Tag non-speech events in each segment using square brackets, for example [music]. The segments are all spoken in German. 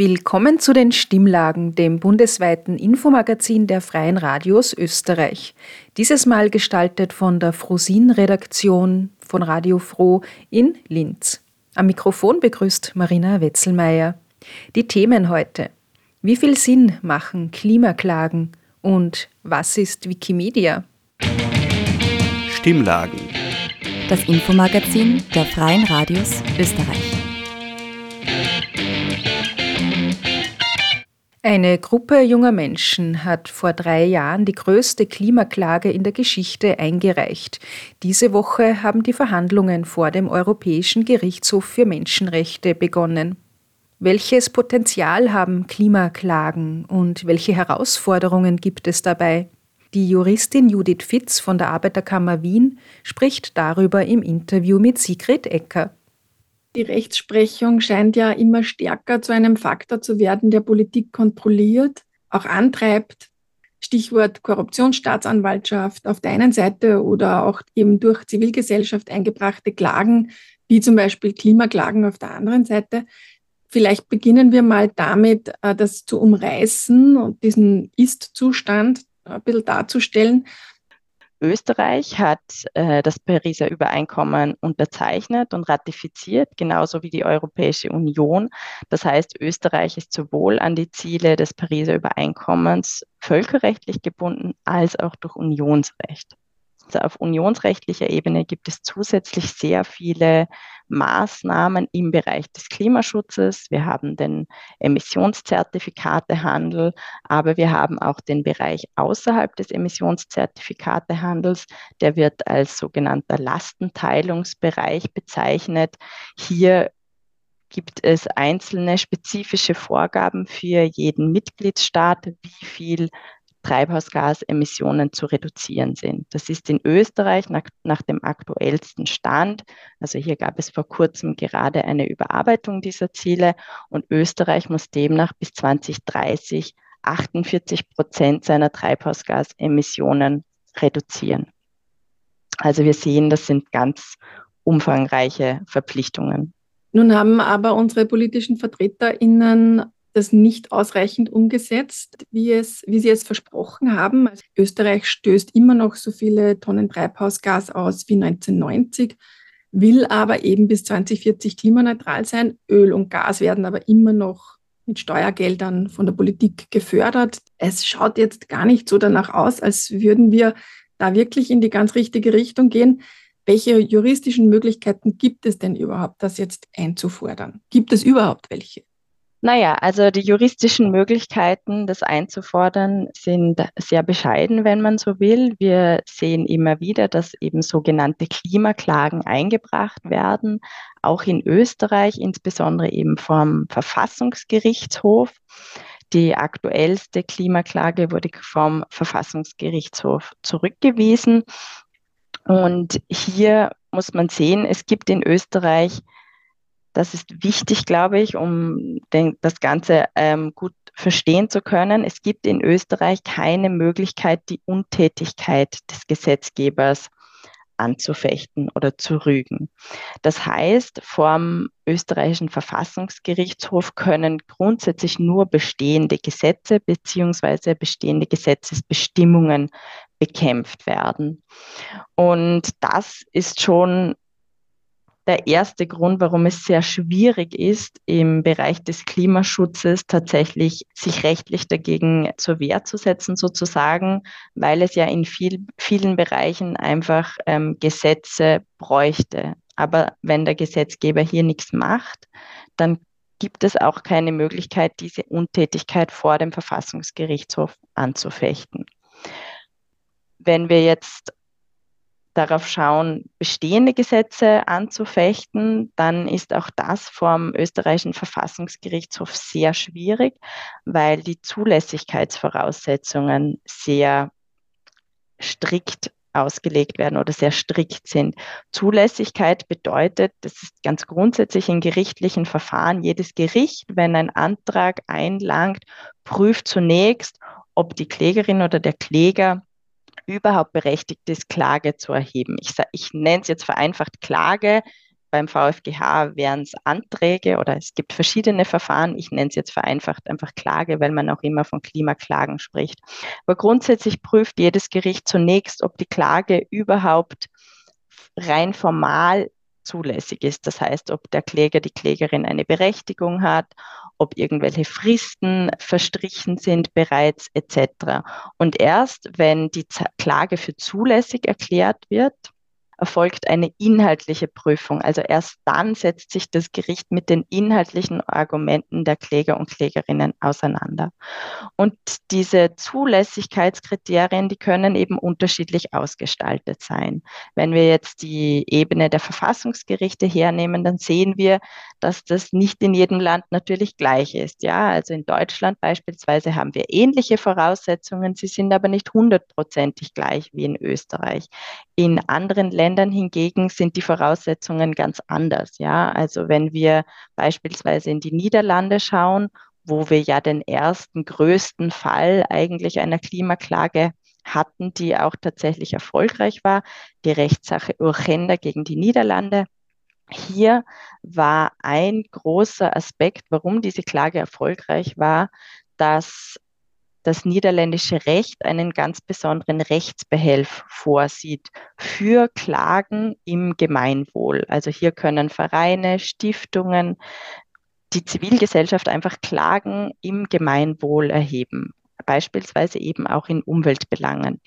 Willkommen zu den Stimmlagen, dem bundesweiten Infomagazin der Freien Radios Österreich. Dieses Mal gestaltet von der Frosin-Redaktion von Radio Froh in Linz. Am Mikrofon begrüßt Marina Wetzelmeier. Die Themen heute. Wie viel Sinn machen Klimaklagen und was ist Wikimedia? Stimmlagen. Das Infomagazin der Freien Radios Österreich. Eine Gruppe junger Menschen hat vor drei Jahren die größte Klimaklage in der Geschichte eingereicht. Diese Woche haben die Verhandlungen vor dem Europäischen Gerichtshof für Menschenrechte begonnen. Welches Potenzial haben Klimaklagen und welche Herausforderungen gibt es dabei? Die Juristin Judith Fitz von der Arbeiterkammer Wien spricht darüber im Interview mit Sigrid Ecker. Die Rechtsprechung scheint ja immer stärker zu einem Faktor zu werden, der Politik kontrolliert, auch antreibt. Stichwort Korruptionsstaatsanwaltschaft auf der einen Seite oder auch eben durch Zivilgesellschaft eingebrachte Klagen, wie zum Beispiel Klimaklagen auf der anderen Seite. Vielleicht beginnen wir mal damit, äh, das zu umreißen und diesen Ist-Zustand ein bisschen darzustellen Österreich hat äh, das Pariser Übereinkommen unterzeichnet und ratifiziert, genauso wie die Europäische Union. Das heißt, Österreich ist sowohl an die Ziele des Pariser Übereinkommens völkerrechtlich gebunden als auch durch Unionsrecht. Auf unionsrechtlicher Ebene gibt es zusätzlich sehr viele Maßnahmen im Bereich des Klimaschutzes. Wir haben den Emissionszertifikatehandel, aber wir haben auch den Bereich außerhalb des Emissionszertifikatehandels. Der wird als sogenannter Lastenteilungsbereich bezeichnet. Hier gibt es einzelne spezifische Vorgaben für jeden Mitgliedstaat, wie viel Treibhausgasemissionen zu reduzieren sind. Das ist in Österreich nach, nach, dem aktuellsten Stand. Also hier gab es vor kurzem gerade eine Überarbeitung dieser Ziele und Österreich muss demnach bis 2030 48 Prozent seiner Treibhausgasemissionen reduzieren. Also wir sehen, das sind ganz umfangreiche Verpflichtungen. Nun haben aber unsere politischen VertreterInnen das nicht ausreichend umgesetzt, wie, es, wie sie es versprochen haben. Also Österreich stößt immer noch so viele Tonnen Treibhausgas aus wie 1990, will aber eben bis 2040 klimaneutral sein. Öl und Gas werden aber immer noch mit Steuergeldern von der Politik gefördert. Es schaut jetzt gar nicht so danach aus, als würden wir da wirklich in die ganz richtige Richtung gehen. Welche juristischen Möglichkeiten gibt es denn überhaupt, das jetzt einzufordern? Gibt es überhaupt welche? Naja, also die juristischen Möglichkeiten, das einzufordern, sind sehr bescheiden, wenn man so will. Wir sehen immer wieder, dass eben sogenannte Klimaklagen eingebracht werden, auch in Österreich, insbesondere eben vom Verfassungsgerichtshof. Die aktuellste Klimaklage wurde vom Verfassungsgerichtshof zurückgewiesen. Und hier muss man sehen, es gibt in Österreich das ist wichtig, glaube ich, um den, das Ganze ähm, gut verstehen zu können. Es gibt in Österreich keine Möglichkeit, die Untätigkeit des Gesetzgebers anzufechten oder zu rügen. Das heißt, vom österreichischen Verfassungsgerichtshof können grundsätzlich nur bestehende Gesetze beziehungsweise bestehende Gesetzesbestimmungen bekämpft werden. Und das ist schon der erste Grund, warum es sehr schwierig ist, im Bereich des Klimaschutzes tatsächlich sich rechtlich dagegen zur Wehr zu setzen, sozusagen, weil es ja in viel, vielen Bereichen einfach ähm, Gesetze bräuchte. Aber wenn der Gesetzgeber hier nichts macht, dann gibt es auch keine Möglichkeit, diese Untätigkeit vor dem Verfassungsgerichtshof anzufechten. Wenn wir jetzt darauf schauen, bestehende Gesetze anzufechten, dann ist auch das vom österreichischen Verfassungsgerichtshof sehr schwierig, weil die Zulässigkeitsvoraussetzungen sehr strikt ausgelegt werden oder sehr strikt sind. Zulässigkeit bedeutet, das ist ganz grundsätzlich in gerichtlichen Verfahren, jedes Gericht, wenn ein Antrag einlangt, prüft zunächst, ob die Klägerin oder der Kläger überhaupt berechtigt ist, Klage zu erheben. Ich, ich nenne es jetzt vereinfacht Klage. Beim VfGH wären es Anträge oder es gibt verschiedene Verfahren. Ich nenne es jetzt vereinfacht einfach Klage, weil man auch immer von Klimaklagen spricht. Aber grundsätzlich prüft jedes Gericht zunächst, ob die Klage überhaupt rein formal zulässig ist. Das heißt, ob der Kläger, die Klägerin eine Berechtigung hat, ob irgendwelche Fristen verstrichen sind bereits etc. Und erst wenn die Klage für zulässig erklärt wird, erfolgt eine inhaltliche Prüfung. Also erst dann setzt sich das Gericht mit den inhaltlichen Argumenten der Kläger und Klägerinnen auseinander. Und diese Zulässigkeitskriterien, die können eben unterschiedlich ausgestaltet sein. Wenn wir jetzt die Ebene der Verfassungsgerichte hernehmen, dann sehen wir, dass das nicht in jedem Land natürlich gleich ist. Ja, also in Deutschland beispielsweise haben wir ähnliche Voraussetzungen, sie sind aber nicht hundertprozentig gleich wie in Österreich. In anderen Ländern hingegen sind die Voraussetzungen ganz anders. Ja, also wenn wir beispielsweise in die Niederlande schauen, wo wir ja den ersten größten Fall eigentlich einer Klimaklage hatten, die auch tatsächlich erfolgreich war, die Rechtssache Urgenda gegen die Niederlande. Hier war ein großer Aspekt, warum diese Klage erfolgreich war, dass das niederländische Recht einen ganz besonderen Rechtsbehelf vorsieht für Klagen im Gemeinwohl. Also hier können Vereine, Stiftungen, die Zivilgesellschaft einfach Klagen im Gemeinwohl erheben beispielsweise eben auch in Umweltbelangen.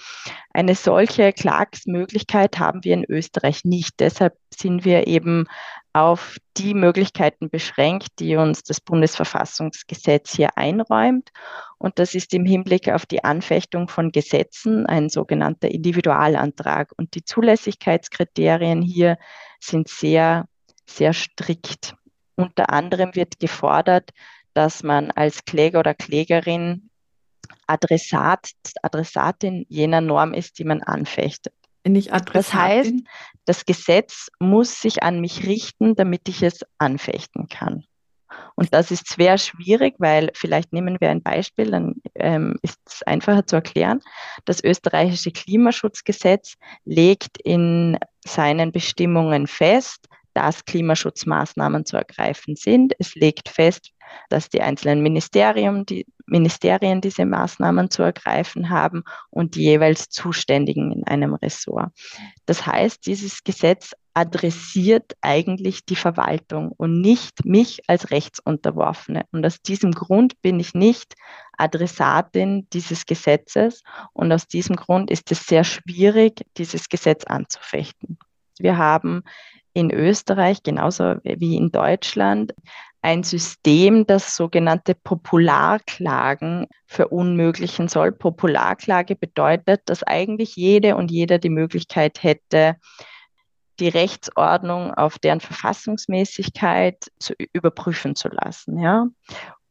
Eine solche Klagsmöglichkeit haben wir in Österreich nicht. Deshalb sind wir eben auf die Möglichkeiten beschränkt, die uns das Bundesverfassungsgesetz hier einräumt. Und das ist im Hinblick auf die Anfechtung von Gesetzen ein sogenannter Individualantrag. Und die Zulässigkeitskriterien hier sind sehr, sehr strikt. Unter anderem wird gefordert, dass man als Kläger oder Klägerin Adressat, Adressatin jener Norm ist, die man anfechtet. Das heißt, das Gesetz muss sich an mich richten, damit ich es anfechten kann. Und das ist sehr schwierig, weil vielleicht nehmen wir ein Beispiel, dann ähm, ist es einfacher zu erklären. Das österreichische Klimaschutzgesetz legt in seinen Bestimmungen fest, dass Klimaschutzmaßnahmen zu ergreifen sind. Es legt fest, dass die einzelnen Ministerien, die Ministerien diese Maßnahmen zu ergreifen haben und die jeweils Zuständigen in einem Ressort. Das heißt, dieses Gesetz adressiert eigentlich die Verwaltung und nicht mich als Rechtsunterworfene. Und aus diesem Grund bin ich nicht Adressatin dieses Gesetzes und aus diesem Grund ist es sehr schwierig, dieses Gesetz anzufechten. Wir haben in Österreich genauso wie in Deutschland ein System, das sogenannte Popularklagen verunmöglichen soll. Popularklage bedeutet, dass eigentlich jede und jeder die Möglichkeit hätte, die Rechtsordnung auf deren Verfassungsmäßigkeit zu überprüfen zu lassen, ja,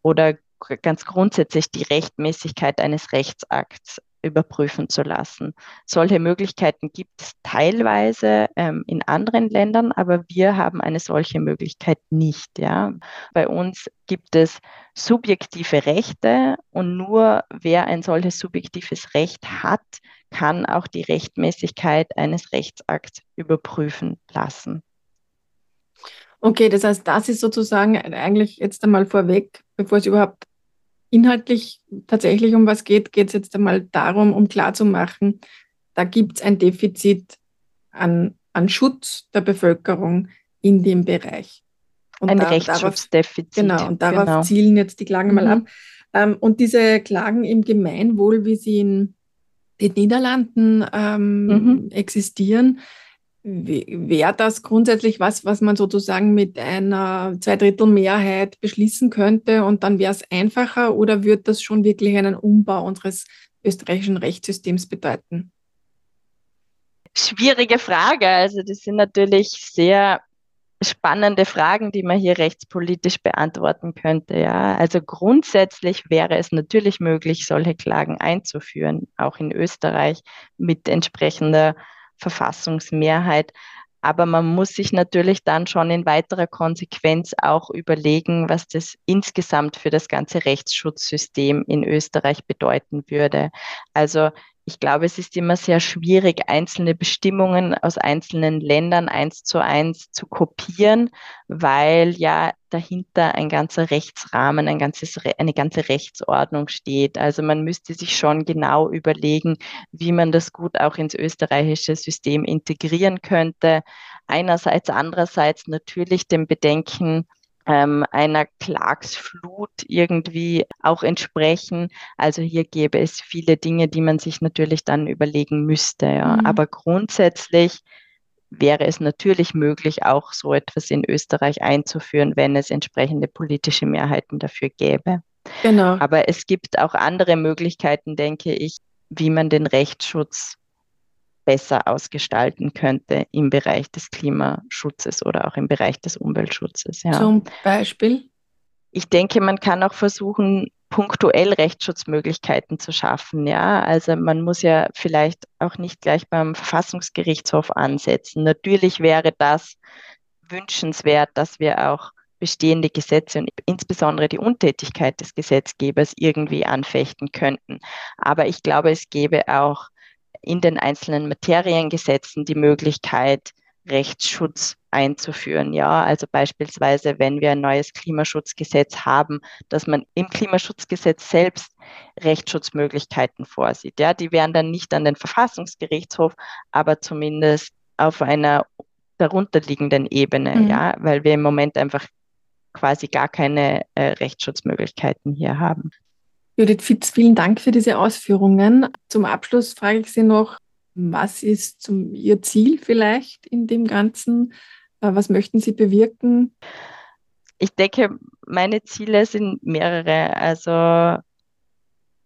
oder ganz grundsätzlich die Rechtmäßigkeit eines Rechtsakts überprüfen zu lassen. Solche Möglichkeiten gibt es teilweise ähm, in anderen Ländern, aber wir haben eine solche Möglichkeit nicht. Ja. Bei uns gibt es subjektive Rechte und nur wer ein solches subjektives Recht hat, kann auch die Rechtmäßigkeit eines Rechtsakts überprüfen lassen. Okay, das heißt, das ist sozusagen eigentlich jetzt einmal vorweg, bevor es überhaupt inhaltlich tatsächlich um was geht, geht es jetzt einmal darum, um klarzumachen, da gibt es ein Defizit an, an Schutz der Bevölkerung in dem Bereich. Und ein da, Rechtsschutzdefizit. genau, und darauf genau. zielen jetzt die Klagen mhm. mal ab. Ähm, und diese Klagen im Gemeinwohl, wie sie in den Niederlanden ähm, mhm. existieren, Wäre das grundsätzlich was, was man sozusagen mit einer Zweidrittelmehrheit beschließen könnte und dann wäre es einfacher oder würde das schon wirklich einen Umbau unseres österreichischen Rechtssystems bedeuten? Schwierige Frage. Also das sind natürlich sehr spannende Fragen, die man hier rechtspolitisch beantworten könnte. Ja, also grundsätzlich wäre es natürlich möglich, solche Klagen einzuführen, auch in Österreich mit entsprechender Verfassungsmehrheit. Aber man muss sich natürlich dann schon in weiterer Konsequenz auch überlegen, was das insgesamt für das ganze Rechtsschutzsystem in Österreich bedeuten würde. Also ich glaube, es ist immer sehr schwierig, einzelne Bestimmungen aus einzelnen Ländern eins zu eins zu kopieren, weil ja dahinter ein ganzer Rechtsrahmen, ein ganzes, eine ganze Rechtsordnung steht. Also man müsste sich schon genau überlegen, wie man das gut auch ins österreichische System integrieren könnte. Einerseits, andererseits natürlich dem Bedenken, ähm, einer Klagsflut irgendwie auch entsprechen. Also hier gäbe es viele Dinge, die man sich natürlich dann überlegen müsste. Ja. Mhm. Aber grundsätzlich wäre es natürlich möglich, auch so etwas in Österreich einzuführen, wenn es entsprechende politische Mehrheiten dafür gäbe. Genau. Aber es gibt auch andere Möglichkeiten, denke ich, wie man den Rechtsschutz besser ausgestalten könnte im Bereich des Klimaschutzes oder auch im Bereich des Umweltschutzes. Ja. Zum Beispiel? Ich denke, man kann auch versuchen, punktuell Rechtsschutzmöglichkeiten zu schaffen. Ja, also man muss ja vielleicht auch nicht gleich beim Verfassungsgerichtshof ansetzen. Natürlich wäre das wünschenswert, dass wir auch bestehende Gesetze und insbesondere die Untätigkeit des Gesetzgebers irgendwie anfechten könnten. Aber ich glaube, es gäbe auch in den einzelnen Materiengesetzen die Möglichkeit, Rechtsschutz einzuführen. Ja, also beispielsweise, wenn wir ein neues Klimaschutzgesetz haben, dass man im Klimaschutzgesetz selbst Rechtsschutzmöglichkeiten vorsieht. Ja, die wären dann nicht an den Verfassungsgerichtshof, aber zumindest auf einer darunterliegenden Ebene, mhm. ja, weil wir im Moment einfach quasi gar keine äh, Rechtsschutzmöglichkeiten hier haben. Judith Fitz, vielen Dank für diese Ausführungen. Zum Abschluss frage ich Sie noch, was ist zum, Ihr Ziel vielleicht in dem Ganzen? Äh, was möchten Sie bewirken? Ich denke, meine Ziele sind mehrere. Also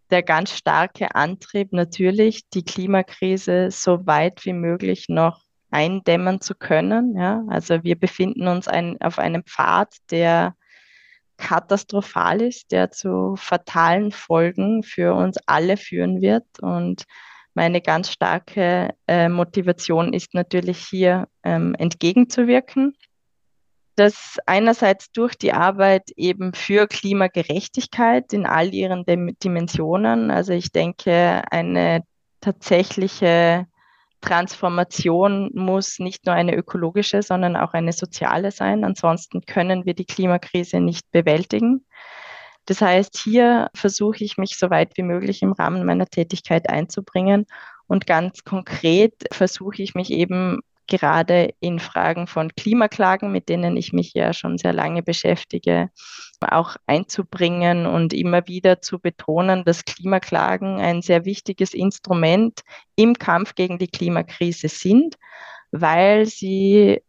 der ganz starke Antrieb natürlich, die Klimakrise so weit wie möglich noch eindämmen zu können. Ja? Also wir befinden uns ein, auf einem Pfad, der katastrophal ist, der zu fatalen Folgen für uns alle führen wird. Und meine ganz starke äh, Motivation ist natürlich hier ähm, entgegenzuwirken. Das einerseits durch die Arbeit eben für Klimagerechtigkeit in all ihren Dimensionen. Also ich denke, eine tatsächliche Transformation muss nicht nur eine ökologische, sondern auch eine soziale sein. Ansonsten können wir die Klimakrise nicht bewältigen. Das heißt, hier versuche ich mich so weit wie möglich im Rahmen meiner Tätigkeit einzubringen und ganz konkret versuche ich mich eben gerade in Fragen von Klimaklagen, mit denen ich mich ja schon sehr lange beschäftige, auch einzubringen und immer wieder zu betonen, dass Klimaklagen ein sehr wichtiges Instrument im Kampf gegen die Klimakrise sind, weil sie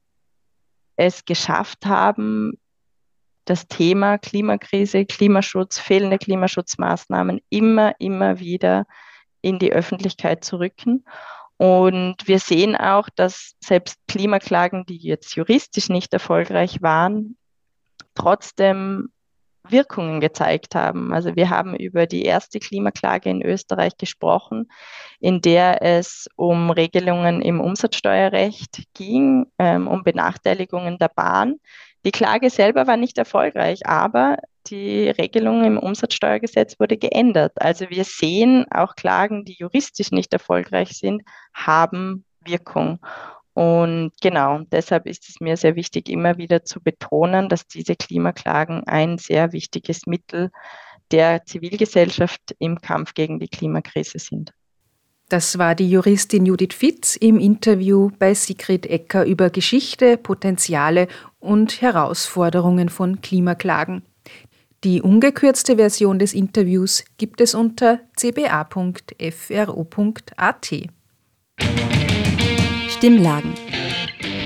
es geschafft haben, das Thema Klimakrise, Klimaschutz, fehlende Klimaschutzmaßnahmen immer, immer wieder in die Öffentlichkeit zu rücken und wir sehen auch, dass selbst Klimaklagen, die jetzt juristisch nicht erfolgreich waren, trotzdem Wirkungen gezeigt haben. Also wir haben über die erste Klimaklage in Österreich gesprochen, in der es um Regelungen im Umsatzsteuerrecht ging, ähm, um Benachteiligungen der Bahn. Die Klage selber war nicht erfolgreich, aber die Regelung im Umsatzsteuergesetz wurde geändert. Also wir sehen auch Klagen, die juristisch nicht erfolgreich sind, haben Wirkung. Und genau, deshalb ist es mir sehr wichtig, immer wieder zu betonen, dass diese Klimaklagen ein sehr wichtiges Mittel der Zivilgesellschaft im Kampf gegen die Klimakrise sind. Das war die Juristin Judith Fitz im Interview bei Sigrid Ecker über Geschichte, Potenziale und Herausforderungen von Klimaklagen. Die ungekürzte Version des Interviews gibt es unter cba.fro.at. Stimmlagen.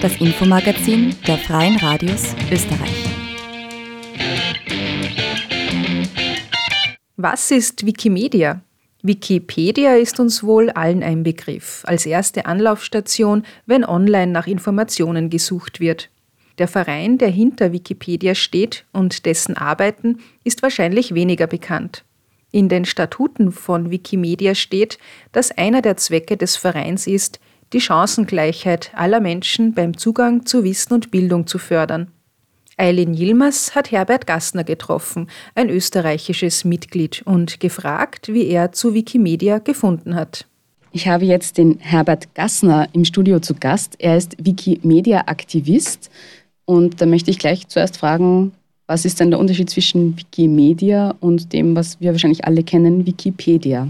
Das Infomagazin der Freien Radios Österreich. Was ist Wikimedia? Wikipedia ist uns wohl allen ein Begriff, als erste Anlaufstation, wenn online nach Informationen gesucht wird. Der Verein, der hinter Wikipedia steht und dessen Arbeiten, ist wahrscheinlich weniger bekannt. In den Statuten von Wikimedia steht, dass einer der Zwecke des Vereins ist, die Chancengleichheit aller Menschen beim Zugang zu Wissen und Bildung zu fördern. Eileen Yilmaz hat Herbert Gassner getroffen, ein österreichisches Mitglied, und gefragt, wie er zu Wikimedia gefunden hat. Ich habe jetzt den Herbert Gassner im Studio zu Gast. Er ist Wikimedia-Aktivist. Und da möchte ich gleich zuerst fragen, was ist denn der Unterschied zwischen Wikimedia und dem, was wir wahrscheinlich alle kennen, Wikipedia?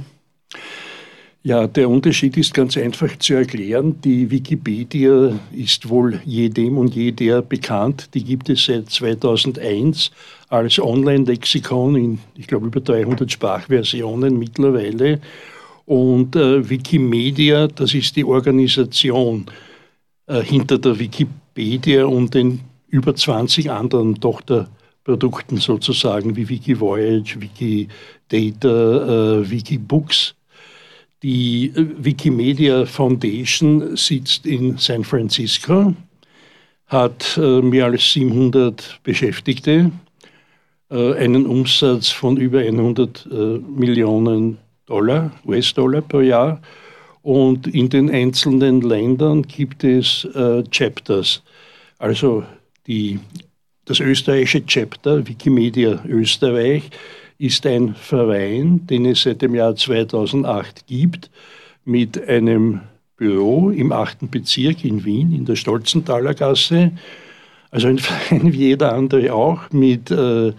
Ja, der Unterschied ist ganz einfach zu erklären. Die Wikipedia ist wohl jedem und jeder bekannt. Die gibt es seit 2001 als Online-Lexikon in, ich glaube, über 300 Sprachversionen mittlerweile. Und äh, Wikimedia, das ist die Organisation äh, hinter der Wikipedia und den über 20 anderen Tochterprodukten sozusagen wie Wikivoyage, Wikidata, äh, Wikibooks die äh, Wikimedia Foundation sitzt in San Francisco, hat äh, mehr als 700 Beschäftigte, äh, einen Umsatz von über 100 Millionen Dollar, US-Dollar pro Jahr. Und in den einzelnen Ländern gibt es Chapters. Also die, das österreichische Chapter, Wikimedia Österreich, ist ein Verein, den es seit dem Jahr 2008 gibt, mit einem Büro im 8. Bezirk in Wien, in der Stolzenthaler Gasse. Also ein [laughs] Verein wie jeder andere auch, mit äh,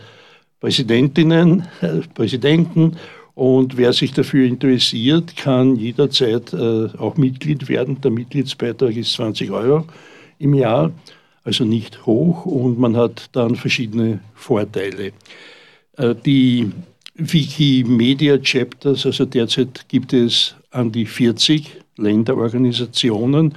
Präsidentinnen, äh, Präsidenten. Und wer sich dafür interessiert, kann jederzeit äh, auch Mitglied werden. Der Mitgliedsbeitrag ist 20 Euro im Jahr, also nicht hoch und man hat dann verschiedene Vorteile. Äh, die Wikimedia Chapters, also derzeit gibt es an die 40 Länderorganisationen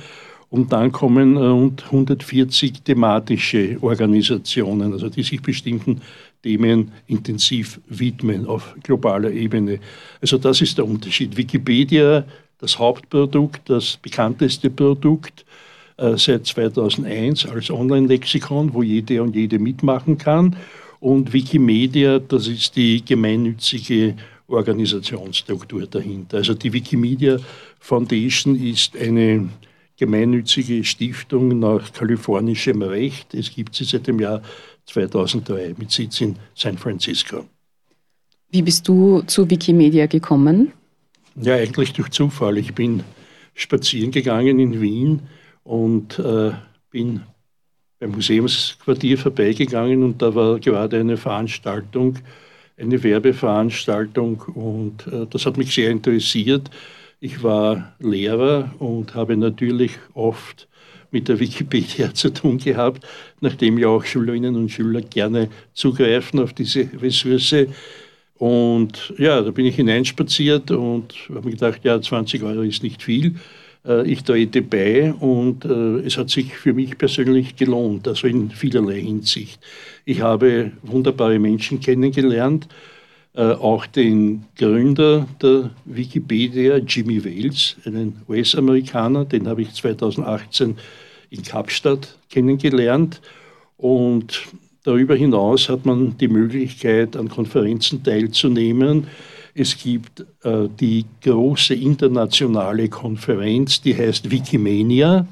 und dann kommen rund 140 thematische Organisationen, also die sich bestimmten Themen intensiv widmen auf globaler Ebene. Also das ist der Unterschied. Wikipedia, das Hauptprodukt, das bekannteste Produkt äh, seit 2001 als Online-Lexikon, wo jede und jede mitmachen kann und Wikimedia, das ist die gemeinnützige Organisationsstruktur dahinter. Also die Wikimedia Foundation ist eine gemeinnützige Stiftung nach kalifornischem Recht. Es gibt sie seit dem Jahr 2003 mit Sitz in San Francisco. Wie bist du zu Wikimedia gekommen? Ja, eigentlich durch Zufall. Ich bin spazieren gegangen in Wien und äh, bin beim Museumsquartier vorbeigegangen und da war gerade eine Veranstaltung, eine Werbeveranstaltung und äh, das hat mich sehr interessiert. Ich war Lehrer und habe natürlich oft mit der Wikipedia [laughs] zu tun gehabt, nachdem ja auch Schülerinnen und Schüler gerne zugreifen auf diese Ressource. Und ja, da bin ich hineinspaziert und habe mir gedacht, ja, 20 Euro ist nicht viel äh, ich trete bei und äh, es hat sich für mich persönlich gelohnt, also in vielerlei Hinsicht. Ich habe wunderbare Menschen kennengelernt, äh, auch den Gründer der Wikipedia, Jimmy Wales, einen US-Amerikaner, den habe ich 2018 in Kapstadt kennengelernt und darüber hinaus hat man die Möglichkeit, an Konferenzen teilzunehmen, es gibt äh, die große internationale Konferenz, die heißt Wikimania.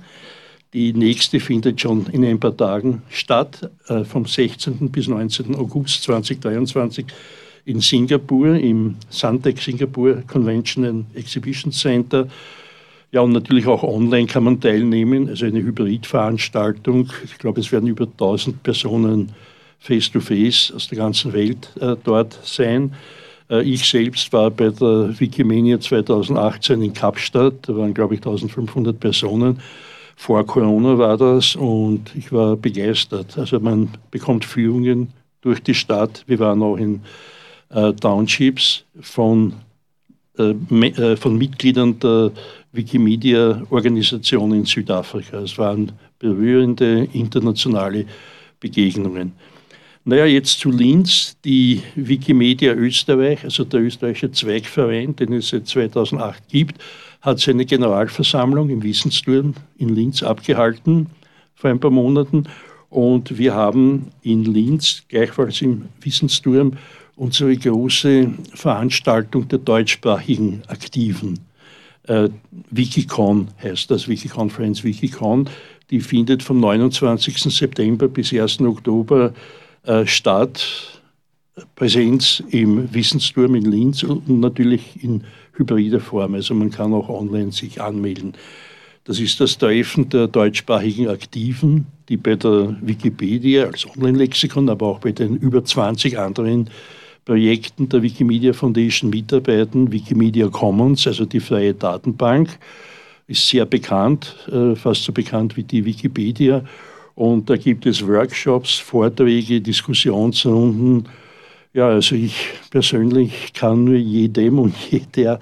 Die nächste findet schon in ein paar Tagen statt, äh, vom 16. bis 19. August 2023 in Singapur, im Suntec Singapore Convention and Exhibition Center. Ja, und natürlich auch online kann man teilnehmen, also eine Hybridveranstaltung. Ich glaube, es werden über 1000 Personen face-to-face -face aus der ganzen Welt äh, dort sein. Äh, ich selbst war bei der Wikimania 2018 in Kapstadt, da waren, glaube ich, 1500 Personen. Vor Corona war das und ich war begeistert. Also man bekommt Führungen durch die Stadt. Wir waren auch in äh, Townships von, von Mitgliedern der Wikimedia-Organisation in Südafrika. Es waren berührende internationale Begegnungen. Naja, jetzt zu Linz. Die Wikimedia Österreich, also der österreichische Zweigverein, den es seit 2008 gibt, hat seine Generalversammlung im Wissensturm in Linz abgehalten vor ein paar Monaten. Und wir haben in Linz, gleichfalls im Wissensturm, unsere große Veranstaltung der deutschsprachigen Aktiven. Äh, Wikicon heißt das, Wikiconference Wikicon. Die findet vom 29. September bis 1. Oktober äh, statt. Präsenz im Wissensturm in Linz und natürlich in hybrider Form. Also man kann auch online sich anmelden. Das ist das Treffen der deutschsprachigen Aktiven, die bei der Wikipedia als Online-Lexikon, aber auch bei den über 20 anderen Projekten der Wikimedia Foundation mitarbeiten. Wikimedia Commons, also die freie Datenbank, ist sehr bekannt, äh, fast so bekannt wie die Wikipedia. Und da gibt es Workshops, Vorträge, Diskussionsrunden. Ja, also ich persönlich kann nur jedem und [laughs] jeder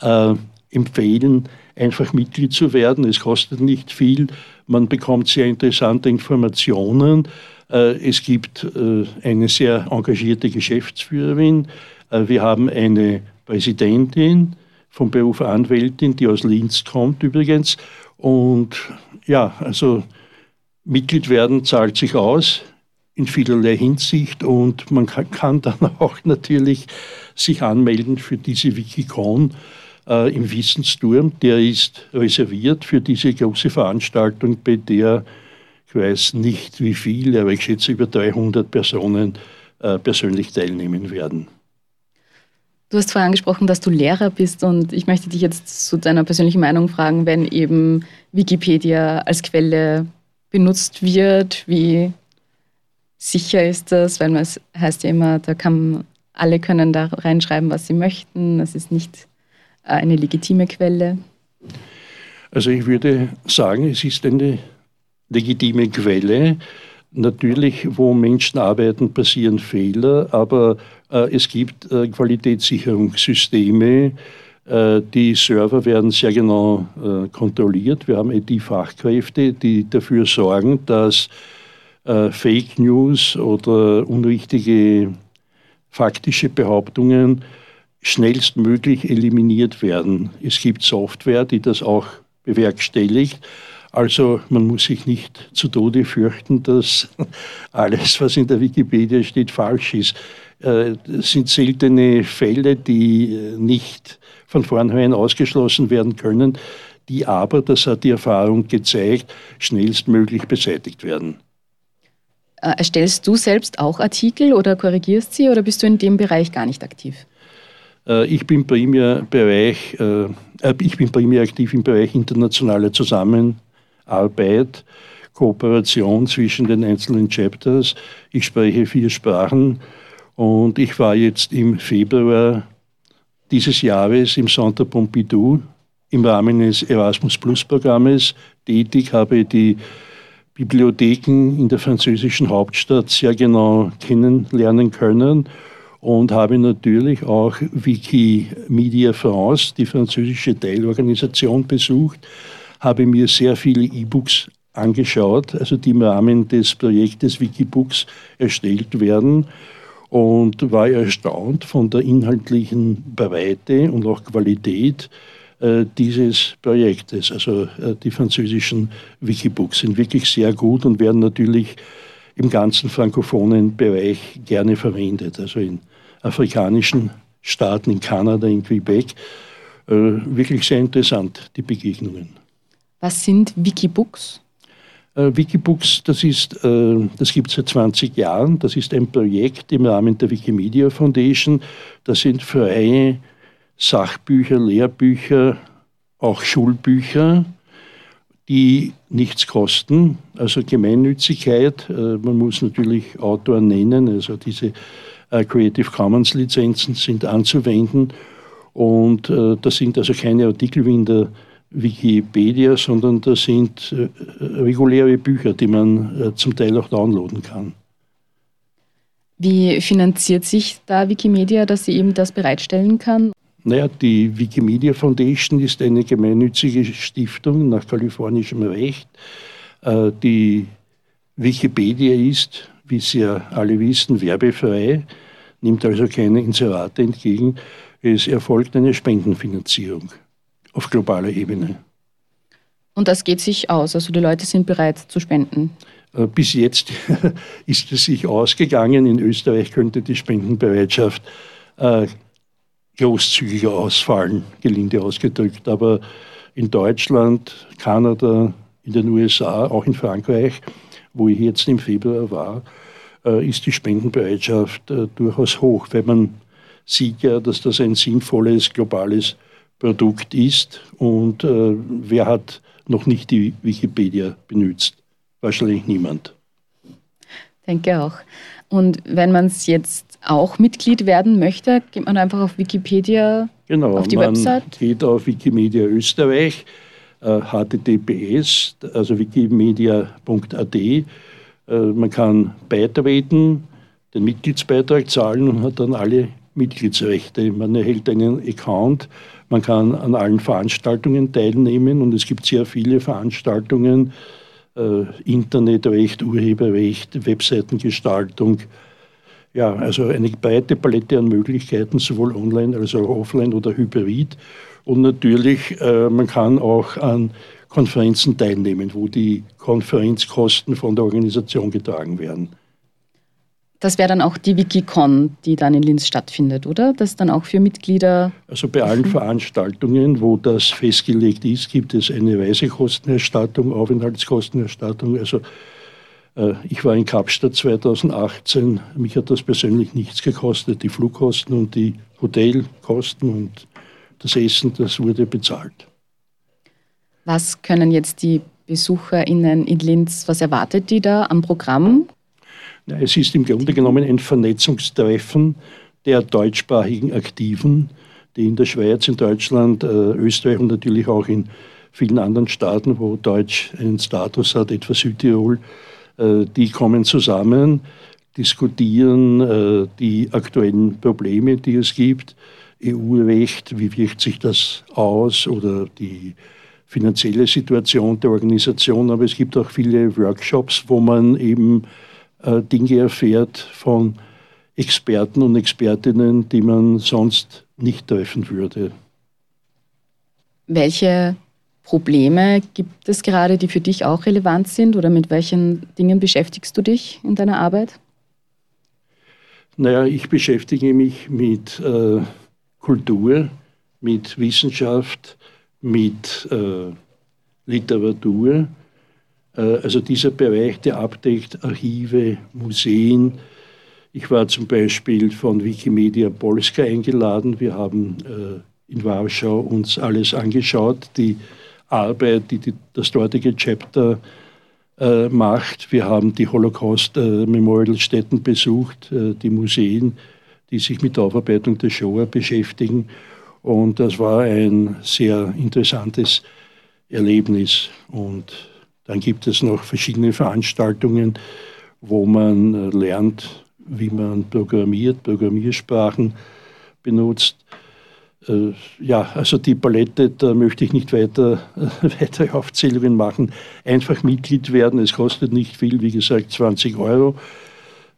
äh, empfehlen, einfach Mitglied zu werden. Es kostet nicht viel, man bekommt sehr interessante Informationen. Äh, es gibt äh, eine sehr engagierte Geschäftsführerin. Äh, wir haben eine Präsidentin vom Beruf Anwältin, die aus Linz kommt übrigens. Und ja, also Mitglied werden zahlt sich aus in vielerlei Hinsicht und man kann, dann [laughs] auch natürlich sich anmelden für diese Wikicon äh, im Wissensturm. Der ist reserviert für diese große Veranstaltung, bei der ich weiß nicht wie viel, aber ich schätze über 300 Personen äh, persönlich teilnehmen werden. Du hast vorher angesprochen, dass du Lehrer bist und ich möchte dich jetzt zu deiner persönlichen Meinung fragen, wenn eben Wikipedia als Quelle benutzt wird, wie sicher ist das, weil es heißt ja immer, da kann alle können da reinschreiben, was sie möchten. Es ist nicht äh, eine legitime Quelle. Also ich würde sagen, es ist eine legitime Quelle. Natürlich, wo Menschen arbeiten, passieren Fehler, aber äh, es gibt äh, Qualitätssicherungssysteme. Äh, die Server werden sehr genau äh, kontrolliert. Wir haben IT-Fachkräfte, die dafür sorgen, dass äh, Fake News oder unrichtige faktische Behauptungen schnellstmöglich eliminiert werden. Es gibt Software, die das auch bewerkstelligt. Also man muss sich nicht zu Tode fürchten, dass [laughs] alles, was in der Wikipedia steht, falsch ist. Es sind seltene Fälle, die nicht von vornherein ausgeschlossen werden können, die aber, das hat die Erfahrung gezeigt, schnellstmöglich beseitigt werden. Äh, erstellst du selbst auch Artikel oder korrigierst sie oder bist du in dem Bereich gar nicht aktiv? Äh, ich bin primär, Bereich, äh, ich bin primär aktiv im Bereich internationaler Zusammenarbeit, Kooperation zwischen den einzelnen Chapters. Ich spreche vier Sprachen und ich war jetzt im Februar dieses Jahres im Centre Pompidou im Rahmen des Erasmus Plus Programmes tätig, habe die Bibliotheken in der französischen Hauptstadt sehr genau kennenlernen können und habe natürlich auch Wikimedia France, die französische Teilorganisation, besucht, habe mir sehr viele E-Books angeschaut, also die im Rahmen des Projektes Wikibooks erstellt werden und war erstaunt von der inhaltlichen Breite und auch Qualität äh, dieses Projektes. Also äh, die französischen Wikibooks sind wirklich sehr gut und werden natürlich im ganzen frankophonen Bereich gerne verwendet. Also in afrikanischen Staaten, in Kanada, in Quebec. Äh, wirklich sehr interessant, die Begegnungen. Was sind Wikibooks? Äh, Wikibooks, das, äh, das gibt es seit 20 Jahren. Das ist ein Projekt im Rahmen der Wikimedia Foundation. Das sind freie Sachbücher, Lehrbücher, auch Schulbücher, die nichts kosten. Also Gemeinnützigkeit, äh, man muss natürlich Autoren nennen, also diese Creative Commons Lizenzen sind anzuwenden. Und das sind also keine Artikel wie in der Wikipedia, sondern das sind äh, reguläre Bücher, die man äh, zum Teil auch downloaden kann. Wie finanziert sich da Wikimedia, dass sie eben das bereitstellen kann? Naja, die Wikimedia Foundation ist eine gemeinnützige Stiftung nach kalifornischem Recht. Äh, die Wikipedia ist, wie Sie ja alle wissen, werbefrei, nimmt also keine Inserate entgegen. Es erfolgt eine Spendenfinanzierung auf globaler Ebene. Und das geht sich aus, also die Leute sind bereit zu spenden. Äh, bis jetzt [laughs] ist es sich ausgegangen. In Österreich könnte die Spendenbereitschaft äh, großzügiger ausfallen, gelinde ausgedrückt. Aber in Deutschland, Kanada, in den USA, auch in Frankreich, wo ich jetzt im Februar war, äh, ist die Spendenbereitschaft äh, durchaus hoch, weil man sieht ja, dass das ein sinnvolles globales Produkt ist. Und äh, wer hat noch nicht die Wikipedia benutzt? Wahrscheinlich niemand. Denke auch. Und wenn man es jetzt auch Mitglied werden möchte, geht man einfach auf Wikipedia genau, auf die man Website? geht auf Wikimedia Österreich, äh, https, also wikimedia.at. Äh, man kann beitreten, den Mitgliedsbeitrag zahlen und hat dann alle Mitgliedsrechte. Man erhält einen Account, man kann an allen Veranstaltungen teilnehmen und es gibt sehr viele Veranstaltungen, äh, Internetrecht, Urheberrecht, Webseitengestaltung. Ja, also eine breite Palette an Möglichkeiten, sowohl online als auch offline oder hybrid. Und natürlich, äh, man kann auch an Konferenzen teilnehmen, wo die Konferenzkosten von der Organisation getragen werden. Das wäre dann auch die Wikicon, die dann in Linz stattfindet, oder? Das dann auch für Mitglieder. Also bei allen Veranstaltungen, wo das festgelegt ist, gibt es eine Reisekostenerstattung, Aufenthaltskostenerstattung. Also äh, ich war in Kapstadt 2018. Mich hat das persönlich nichts gekostet. Die Flugkosten und die Hotelkosten und das Essen, das wurde bezahlt. Was können jetzt die BesucherInnen in Linz, was erwartet die da am Programm? Es ist im Grunde genommen ein Vernetzungstreffen der deutschsprachigen Aktiven, die in der Schweiz, in Deutschland, äh, Österreich und natürlich auch in vielen anderen Staaten, wo Deutsch einen Status hat, etwa Südtirol, äh, die kommen zusammen, diskutieren äh, die aktuellen Probleme, die es gibt, EU-Recht, wie wirkt sich das aus oder die finanzielle Situation der Organisation. Aber es gibt auch viele Workshops, wo man eben äh, Dinge erfährt von Experten und Expertinnen, die man sonst nicht treffen würde. Welche Probleme gibt es gerade, die für dich auch relevant sind oder mit welchen Dingen beschäftigst du dich in deiner Arbeit? Naja, ich beschäftige mich mit äh, Kultur, mit Wissenschaft, mit äh, Literatur also dieser Bereich, der abdeckt Archive, Museen. Ich war zum Beispiel von Wikimedia Polska eingeladen. Wir haben äh, in Warschau uns alles angeschaut, die Arbeit, die, das dortige Chapter äh, macht. Wir haben die Holocaust-Memorial-Stätten besucht, die Museen, die sich mit der Aufarbeitung der Shoah beschäftigen. Und das war ein sehr interessantes Erlebnis. Und dann gibt es noch verschiedene Veranstaltungen, wo man äh, lernt, wie man programmiert, Programmiersprachen benutzt. Äh, ja, also die Palette, da möchte ich nicht weiter [laughs] weitere Aufzählungen machen. Einfach Mitglied werden, es kostet nicht viel, wie gesagt 20 Euro.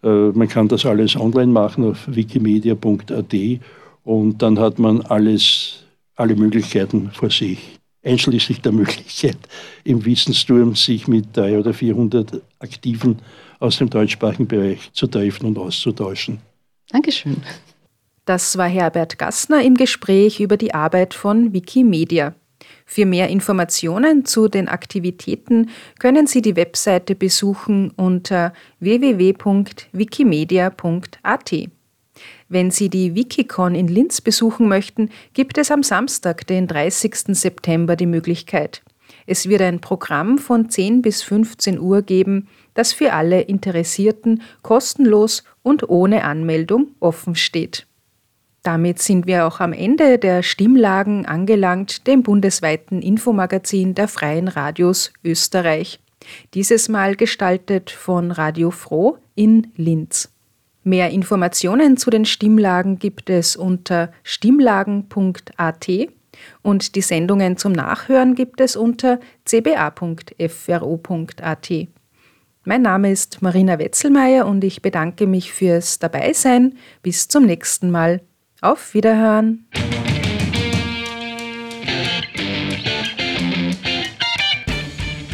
Äh, man kann das alles online machen auf wikimedia.at und dann hat man alles, alle Möglichkeiten vor sich einschließlich der Möglichkeit, im Wissensturm sich mit drei oder 400 Aktiven aus dem deutschsprachigen Bereich zu treffen und auszutauschen. Dankeschön. Das war Herbert Gassner im Gespräch über die Arbeit von Wikimedia. Für mehr Informationen zu den Aktivitäten können Sie die Webseite besuchen unter www.wikimedia.at. Wenn Sie die Wikicon in Linz besuchen möchten, gibt es am Samstag, den 30. September, die Möglichkeit. Es wird ein Programm von 10 bis 15 Uhr geben, das für alle Interessierten kostenlos und ohne Anmeldung offen steht. Damit sind wir auch am Ende der Stimmlagen angelangt, dem bundesweiten Infomagazin der Freien Radios Österreich. Dieses Mal gestaltet von Radio Froh in Linz. Mehr Informationen zu den Stimmlagen gibt es unter stimmlagen.at und die Sendungen zum Nachhören gibt es unter cba.fro.at. Mein Name ist Marina Wetzelmeier und ich bedanke mich fürs Dabeisein. Bis zum nächsten Mal. Auf Wiederhören.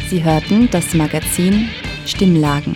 Sie hörten das Magazin Stimmlagen.